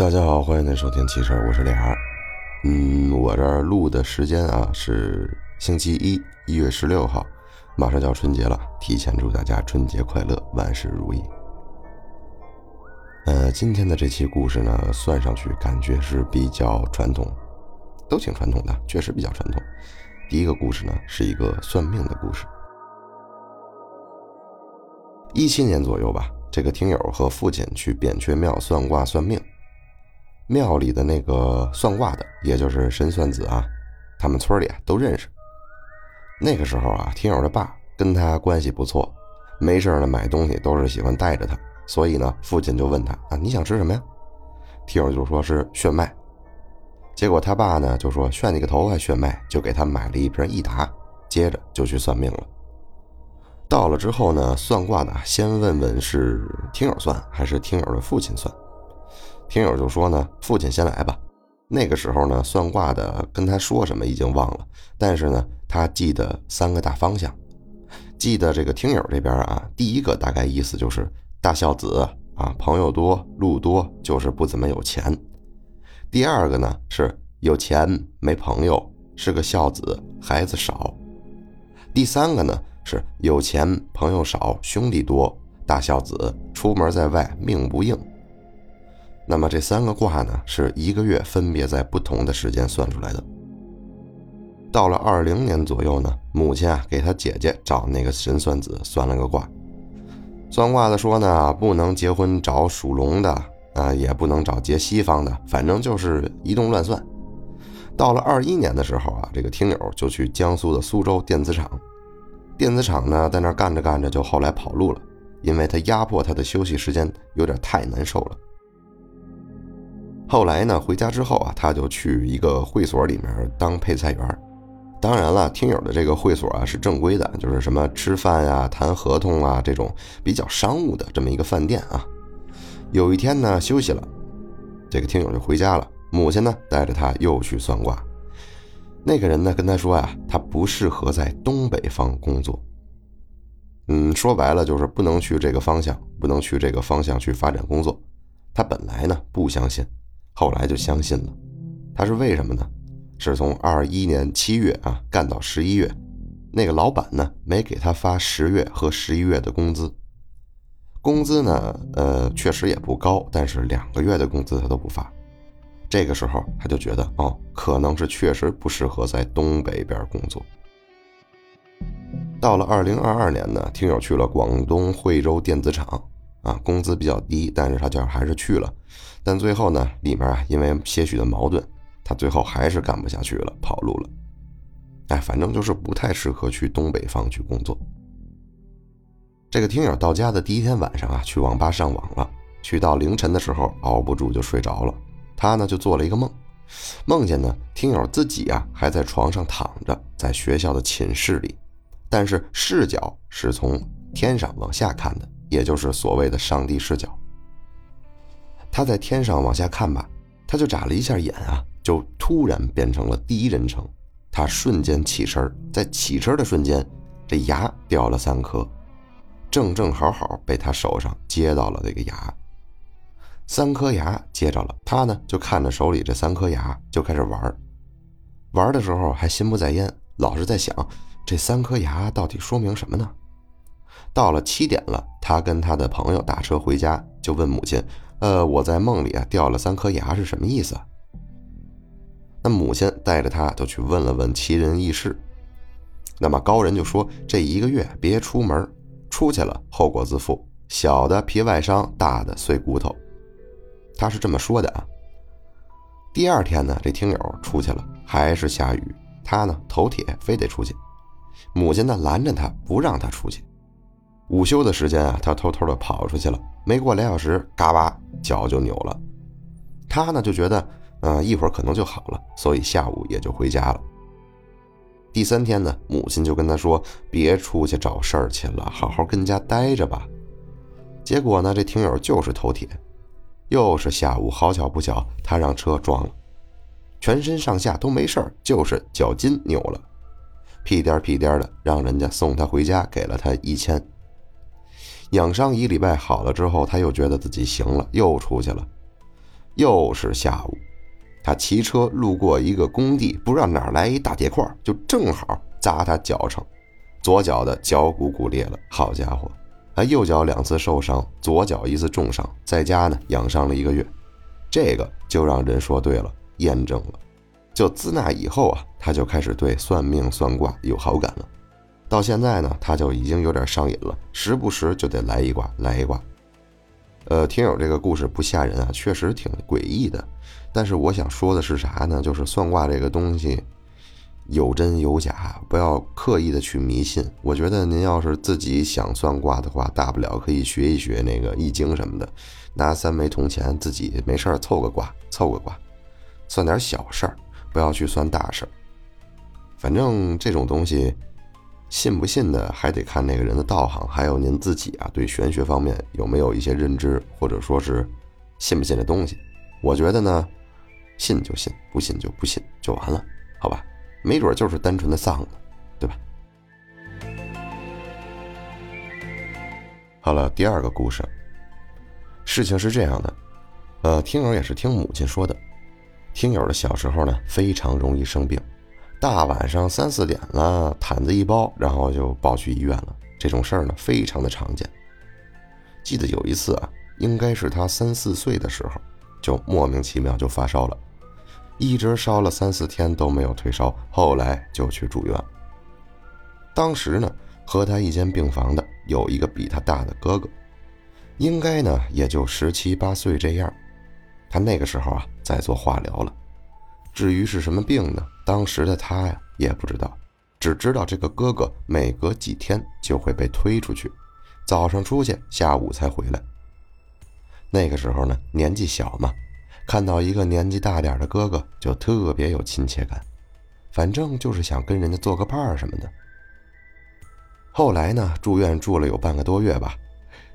大家好，欢迎您收听汽车，我是脸儿。嗯，我这儿录的时间啊是星期一，一月十六号，马上就要春节了，提前祝大家春节快乐，万事如意。呃，今天的这期故事呢，算上去感觉是比较传统，都挺传统的，确实比较传统。第一个故事呢，是一个算命的故事。一七年左右吧，这个听友和父亲去扁鹊庙算卦算命。庙里的那个算卦的，也就是神算子啊，他们村里啊都认识。那个时候啊，听友的爸跟他关系不错，没事呢买东西都是喜欢带着他，所以呢，父亲就问他啊，你想吃什么呀？听友就说是炫迈，结果他爸呢就说炫你个头还炫迈，就给他买了一瓶益达，接着就去算命了。到了之后呢，算卦的先问问是听友算还是听友的父亲算。听友就说呢，父亲先来吧。那个时候呢，算卦的跟他说什么已经忘了，但是呢，他记得三个大方向。记得这个听友这边啊，第一个大概意思就是大孝子啊，朋友多路多，就是不怎么有钱。第二个呢是有钱没朋友，是个孝子，孩子少。第三个呢是有钱朋友少，兄弟多，大孝子，出门在外命不硬。那么这三个卦呢，是一个月分别在不同的时间算出来的。到了二零年左右呢，母亲啊给他姐姐找那个神算子算了个卦，算卦的说呢，不能结婚找属龙的啊，也不能找结西方的，反正就是一通乱算。到了二一年的时候啊，这个听友就去江苏的苏州电子厂，电子厂呢在那干着干着就后来跑路了，因为他压迫他的休息时间有点太难受了。后来呢，回家之后啊，他就去一个会所里面当配菜员。当然了，听友的这个会所啊是正规的，就是什么吃饭呀、谈合同啊这种比较商务的这么一个饭店啊。有一天呢，休息了，这个听友就回家了。母亲呢带着他又去算卦。那个人呢跟他说呀，他不适合在东北方工作。嗯，说白了就是不能去这个方向，不能去这个方向去发展工作。他本来呢不相信。后来就相信了，他是为什么呢？是从二一年七月啊干到十一月，那个老板呢没给他发十月和十一月的工资，工资呢呃确实也不高，但是两个月的工资他都不发。这个时候他就觉得哦，可能是确实不适合在东北边工作。到了二零二二年呢，听友去了广东惠州电子厂。啊，工资比较低，但是他就还是去了，但最后呢，里面啊，因为些许的矛盾，他最后还是干不下去了，跑路了。哎，反正就是不太适合去东北方去工作。这个听友到家的第一天晚上啊，去网吧上网了，去到凌晨的时候，熬不住就睡着了。他呢就做了一个梦，梦见呢听友自己啊还在床上躺着，在学校的寝室里，但是视角是从天上往下看的。也就是所谓的上帝视角，他在天上往下看吧，他就眨了一下眼啊，就突然变成了第一人称。他瞬间起身，在起身的瞬间，这牙掉了三颗，正正好好被他手上接到了这个牙。三颗牙接着了，他呢就看着手里这三颗牙，就开始玩儿。玩的时候还心不在焉，老是在想这三颗牙到底说明什么呢？到了七点了，他跟他的朋友打车回家，就问母亲：“呃，我在梦里啊掉了三颗牙是什么意思？”那母亲带着他就去问了问奇人异事。那么高人就说：“这一个月别出门，出去了后果自负，小的皮外伤，大的碎骨头。”他是这么说的啊。第二天呢，这听友出去了，还是下雨，他呢头铁非得出去，母亲呢拦着他不让他出去。午休的时间啊，他偷偷的跑出去了。没过俩小时，嘎巴脚就扭了。他呢就觉得，嗯，一会儿可能就好了，所以下午也就回家了。第三天呢，母亲就跟他说：“别出去找事儿去了，好好跟家待着吧。”结果呢，这听友就是头铁，又是下午，好巧不巧，他让车撞了，全身上下都没事儿，就是脚筋扭了，屁颠屁颠的，让人家送他回家，给了他一千。养伤一礼拜好了之后，他又觉得自己行了，又出去了。又是下午，他骑车路过一个工地，不知道哪来一大铁块，就正好砸他脚上，左脚的脚骨骨裂了。好家伙，他右脚两次受伤，左脚一次重伤，在家呢养伤了一个月。这个就让人说对了，验证了。就自那以后啊，他就开始对算命算卦有好感了。到现在呢，他就已经有点上瘾了，时不时就得来一卦，来一卦。呃，听友这个故事不吓人啊，确实挺诡异的。但是我想说的是啥呢？就是算卦这个东西有真有假，不要刻意的去迷信。我觉得您要是自己想算卦的话，大不了可以学一学那个易经什么的，拿三枚铜钱自己没事儿凑个卦，凑个卦，算点小事儿。不要去算大事，反正这种东西，信不信的还得看那个人的道行，还有您自己啊，对玄学方面有没有一些认知，或者说是信不信这东西。我觉得呢，信就信，不信就不信，就完了，好吧？没准就是单纯的丧呢，对吧？好了，第二个故事，事情是这样的，呃，听友也是听母亲说的。听友的小时候呢，非常容易生病，大晚上三四点了，毯子一包，然后就抱去医院了。这种事儿呢，非常的常见。记得有一次啊，应该是他三四岁的时候，就莫名其妙就发烧了，一直烧了三四天都没有退烧，后来就去住院。当时呢，和他一间病房的有一个比他大的哥哥，应该呢也就十七八岁这样。他那个时候啊，在做化疗了。至于是什么病呢？当时的他呀，也不知道，只知道这个哥哥每隔几天就会被推出去，早上出去，下午才回来。那个时候呢，年纪小嘛，看到一个年纪大点的哥哥，就特别有亲切感，反正就是想跟人家做个伴儿什么的。后来呢，住院住了有半个多月吧，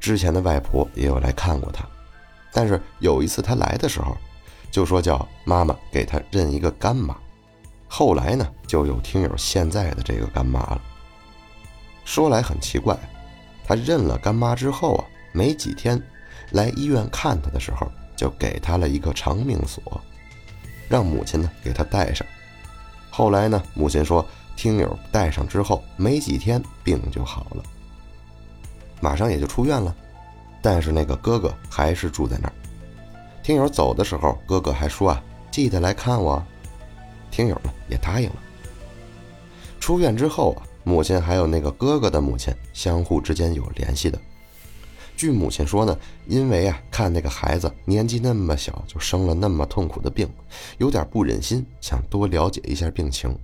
之前的外婆也有来看过他。但是有一次他来的时候，就说叫妈妈给他认一个干妈。后来呢，就有听友现在的这个干妈了。说来很奇怪，他认了干妈之后啊，没几天来医院看他的时候，就给他了一个长命锁，让母亲呢给他带上。后来呢，母亲说听友带上之后没几天病就好了，马上也就出院了。但是那个哥哥还是住在那儿。听友走的时候，哥哥还说啊，记得来看我。听友呢也答应了。出院之后啊，母亲还有那个哥哥的母亲相互之间有联系的。据母亲说呢，因为啊看那个孩子年纪那么小就生了那么痛苦的病，有点不忍心，想多了解一下病情。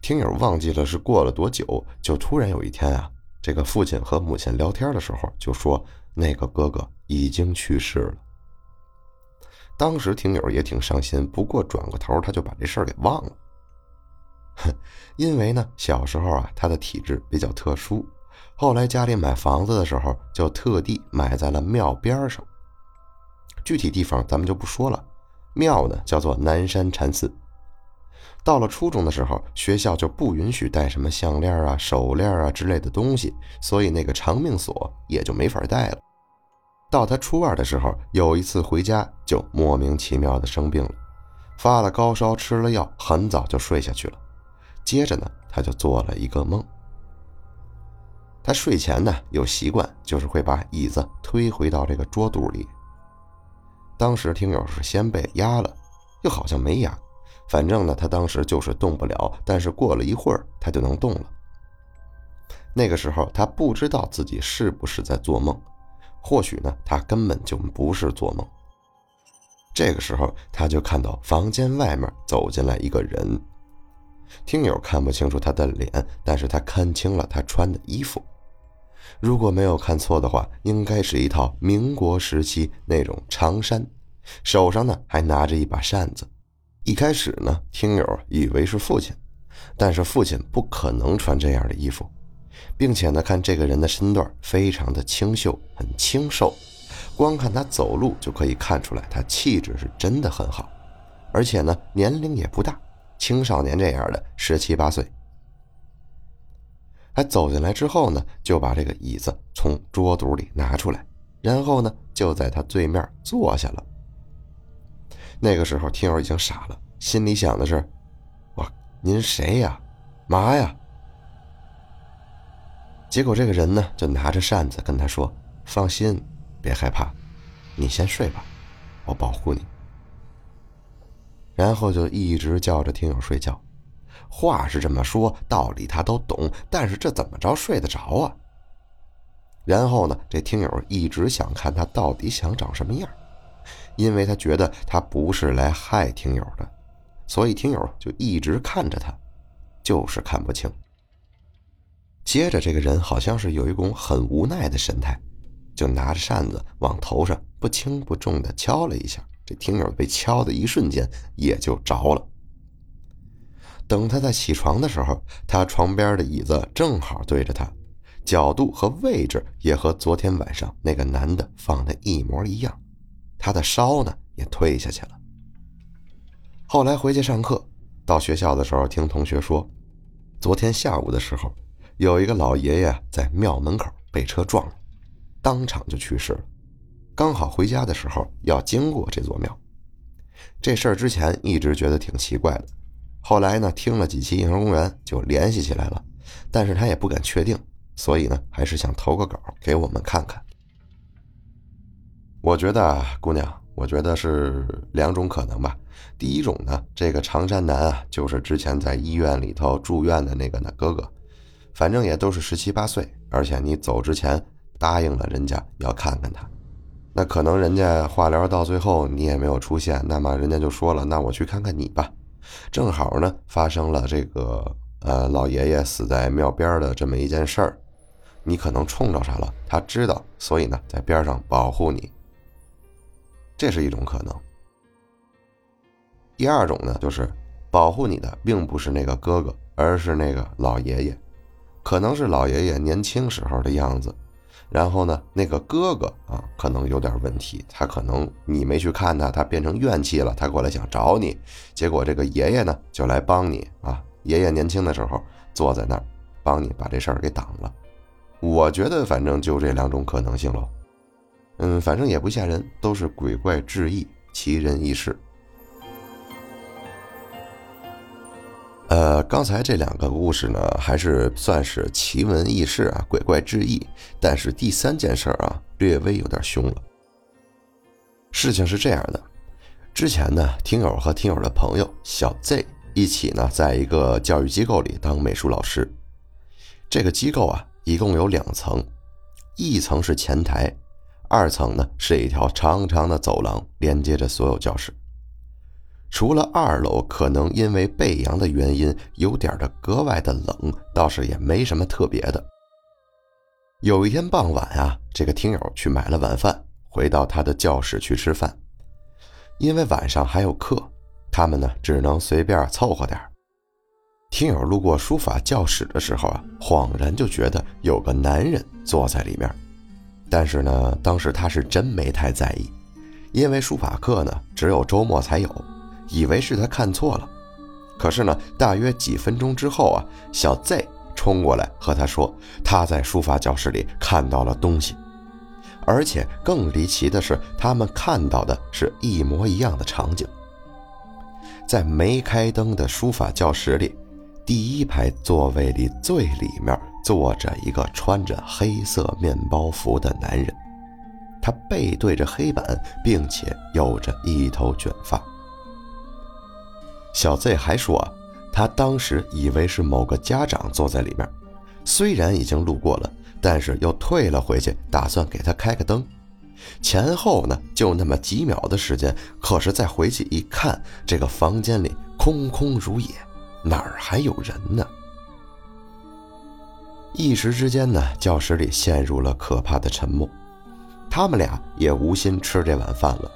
听友忘记了是过了多久，就突然有一天啊。这个父亲和母亲聊天的时候就说，那个哥哥已经去世了。当时听友也挺伤心，不过转过头他就把这事儿给忘了。哼，因为呢，小时候啊，他的体质比较特殊，后来家里买房子的时候就特地买在了庙边上。具体地方咱们就不说了，庙呢叫做南山禅寺。到了初中的时候，学校就不允许带什么项链啊、手链啊之类的东西，所以那个长命锁也就没法带了。到他初二的时候，有一次回家就莫名其妙的生病了，发了高烧，吃了药，很早就睡下去了。接着呢，他就做了一个梦。他睡前呢有习惯，就是会把椅子推回到这个桌肚里。当时听友是先被压了，又好像没压。反正呢，他当时就是动不了，但是过了一会儿，他就能动了。那个时候，他不知道自己是不是在做梦，或许呢，他根本就不是做梦。这个时候，他就看到房间外面走进来一个人，听友看不清楚他的脸，但是他看清了他穿的衣服。如果没有看错的话，应该是一套民国时期那种长衫，手上呢还拿着一把扇子。一开始呢，听友以为是父亲，但是父亲不可能穿这样的衣服，并且呢，看这个人的身段非常的清秀，很清瘦，光看他走路就可以看出来，他气质是真的很好，而且呢，年龄也不大，青少年这样的十七八岁。他走进来之后呢，就把这个椅子从桌肚里拿出来，然后呢，就在他对面坐下了。那个时候，听友已经傻了，心里想的是：“哇，您谁呀？嘛呀？”结果这个人呢，就拿着扇子跟他说：“放心，别害怕，你先睡吧，我保护你。”然后就一直叫着听友睡觉。话是这么说，道理他都懂，但是这怎么着睡得着啊？然后呢，这听友一直想看他到底想长什么样，因为他觉得他不是来害听友的，所以听友就一直看着他，就是看不清。接着，这个人好像是有一种很无奈的神态，就拿着扇子往头上不轻不重的敲了一下。这听友被敲的一瞬间也就着了。等他在起床的时候，他床边的椅子正好对着他，角度和位置也和昨天晚上那个男的放的一模一样。他的烧呢也退下去了。后来回去上课，到学校的时候，听同学说，昨天下午的时候，有一个老爷爷在庙门口被车撞了，当场就去世了。刚好回家的时候要经过这座庙，这事儿之前一直觉得挺奇怪的。后来呢，听了几期《英雄公园》就联系起来了，但是他也不敢确定，所以呢，还是想投个稿给我们看看。我觉得啊，姑娘，我觉得是两种可能吧。第一种呢，这个长山男啊，就是之前在医院里头住院的那个呢哥哥，反正也都是十七八岁，而且你走之前答应了人家要看看他，那可能人家化疗到最后你也没有出现，那么人家就说了，那我去看看你吧。正好呢，发生了这个呃老爷爷死在庙边的这么一件事儿，你可能冲着啥了？他知道，所以呢在边上保护你，这是一种可能。第二种呢，就是保护你的并不是那个哥哥，而是那个老爷爷，可能是老爷爷年轻时候的样子。然后呢，那个哥哥啊，可能有点问题，他可能你没去看他，他变成怨气了，他过来想找你，结果这个爷爷呢就来帮你啊。爷爷年轻的时候坐在那儿，帮你把这事儿给挡了。我觉得反正就这两种可能性喽。嗯，反正也不吓人，都是鬼怪志异，奇人异事。呃，刚才这两个故事呢，还是算是奇闻异事啊，鬼怪志异。但是第三件事儿啊，略微有点凶了。事情是这样的，之前呢，听友和听友的朋友小 Z 一起呢，在一个教育机构里当美术老师。这个机构啊，一共有两层，一层是前台，二层呢是一条长长的走廊，连接着所有教室。除了二楼可能因为背阳的原因有点的格外的冷，倒是也没什么特别的。有一天傍晚啊，这个听友去买了晚饭，回到他的教室去吃饭。因为晚上还有课，他们呢只能随便凑合点听友路过书法教室的时候啊，恍然就觉得有个男人坐在里面，但是呢，当时他是真没太在意，因为书法课呢只有周末才有。以为是他看错了，可是呢，大约几分钟之后啊，小 Z 冲过来和他说，他在书法教室里看到了东西，而且更离奇的是，他们看到的是一模一样的场景。在没开灯的书法教室里，第一排座位里最里面坐着一个穿着黑色面包服的男人，他背对着黑板，并且有着一头卷发。小 Z 还说，他当时以为是某个家长坐在里面，虽然已经路过了，但是又退了回去，打算给他开个灯。前后呢，就那么几秒的时间，可是再回去一看，这个房间里空空如也，哪儿还有人呢？一时之间呢，教室里陷入了可怕的沉默，他们俩也无心吃这碗饭了。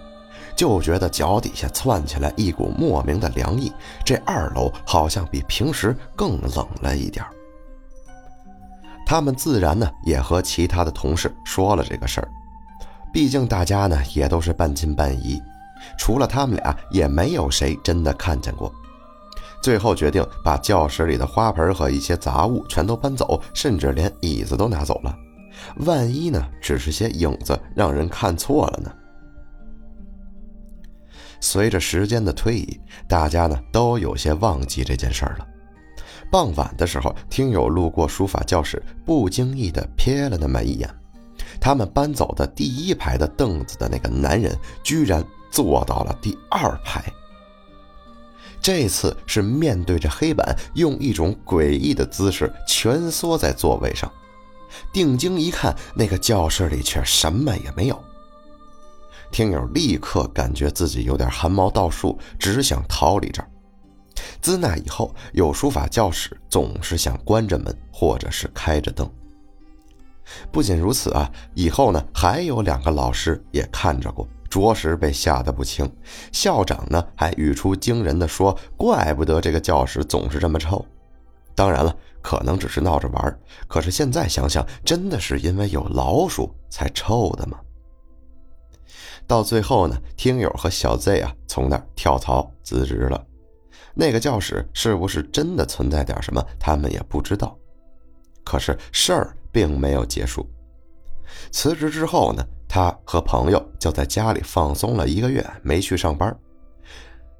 就觉得脚底下窜起来一股莫名的凉意，这二楼好像比平时更冷了一点他们自然呢也和其他的同事说了这个事儿，毕竟大家呢也都是半信半疑，除了他们俩也没有谁真的看见过。最后决定把教室里的花盆和一些杂物全都搬走，甚至连椅子都拿走了，万一呢，只是些影子，让人看错了呢？随着时间的推移，大家呢都有些忘记这件事儿了。傍晚的时候，听友路过书法教室，不经意的瞥了那么一眼，他们搬走的第一排的凳子的那个男人，居然坐到了第二排。这次是面对着黑板，用一种诡异的姿势蜷缩在座位上。定睛一看，那个教室里却什么也没有。听友立刻感觉自己有点汗毛倒竖，只想逃离这儿。自那以后，有书法教室总是想关着门，或者是开着灯。不仅如此啊，以后呢，还有两个老师也看着过，着实被吓得不轻。校长呢，还语出惊人的说：“怪不得这个教室总是这么臭。”当然了，可能只是闹着玩儿。可是现在想想，真的是因为有老鼠才臭的吗？到最后呢，听友和小 Z 啊，从那儿跳槽辞职了。那个教室是不是真的存在点什么，他们也不知道。可是事儿并没有结束。辞职之后呢，他和朋友就在家里放松了一个月，没去上班。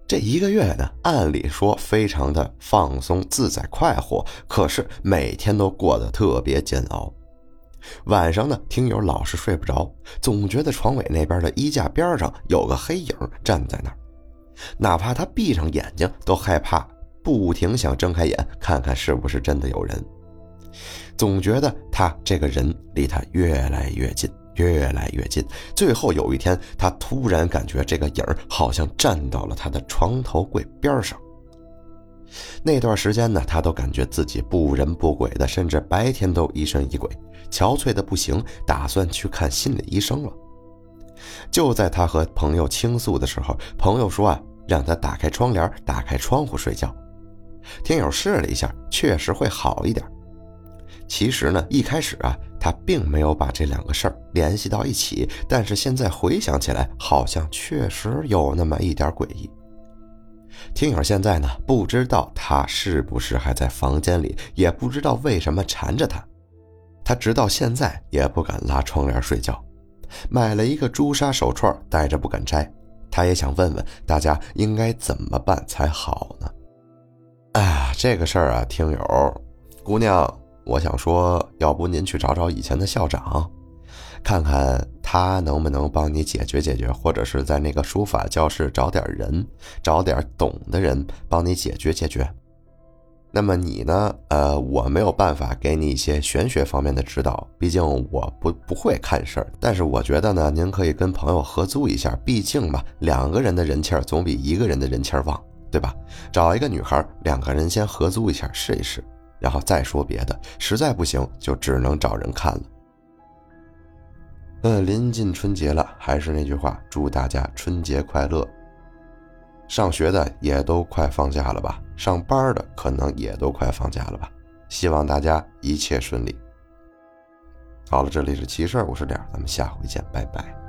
这一个月呢，按理说非常的放松、自在、快活，可是每天都过得特别煎熬。晚上呢，听友老是睡不着，总觉得床尾那边的衣架边上有个黑影站在那儿，哪怕他闭上眼睛都害怕，不停想睁开眼看看是不是真的有人，总觉得他这个人离他越来越近，越来越近。最后有一天，他突然感觉这个影好像站到了他的床头柜边上。那段时间呢，他都感觉自己不人不鬼的，甚至白天都疑神疑鬼，憔悴的不行，打算去看心理医生了。就在他和朋友倾诉的时候，朋友说啊，让他打开窗帘，打开窗户睡觉。听友试了一下，确实会好一点。其实呢，一开始啊，他并没有把这两个事儿联系到一起，但是现在回想起来，好像确实有那么一点诡异。听友现在呢，不知道他是不是还在房间里，也不知道为什么缠着他，他直到现在也不敢拉窗帘睡觉，买了一个朱砂手串，戴着不敢摘。他也想问问大家应该怎么办才好呢？哎，这个事儿啊，听友姑娘，我想说，要不您去找找以前的校长。看看他能不能帮你解决解决，或者是在那个书法教室找点人，找点懂的人帮你解决解决。那么你呢？呃，我没有办法给你一些玄学方面的指导，毕竟我不不会看事儿。但是我觉得呢，您可以跟朋友合租一下，毕竟吧，两个人的人气儿总比一个人的人气儿旺，对吧？找一个女孩，两个人先合租一下试一试，然后再说别的。实在不行，就只能找人看了。嗯，临近春节了，还是那句话，祝大家春节快乐。上学的也都快放假了吧？上班的可能也都快放假了吧？希望大家一切顺利。好了，这里是奇事儿，我是点，咱们下回见，拜拜。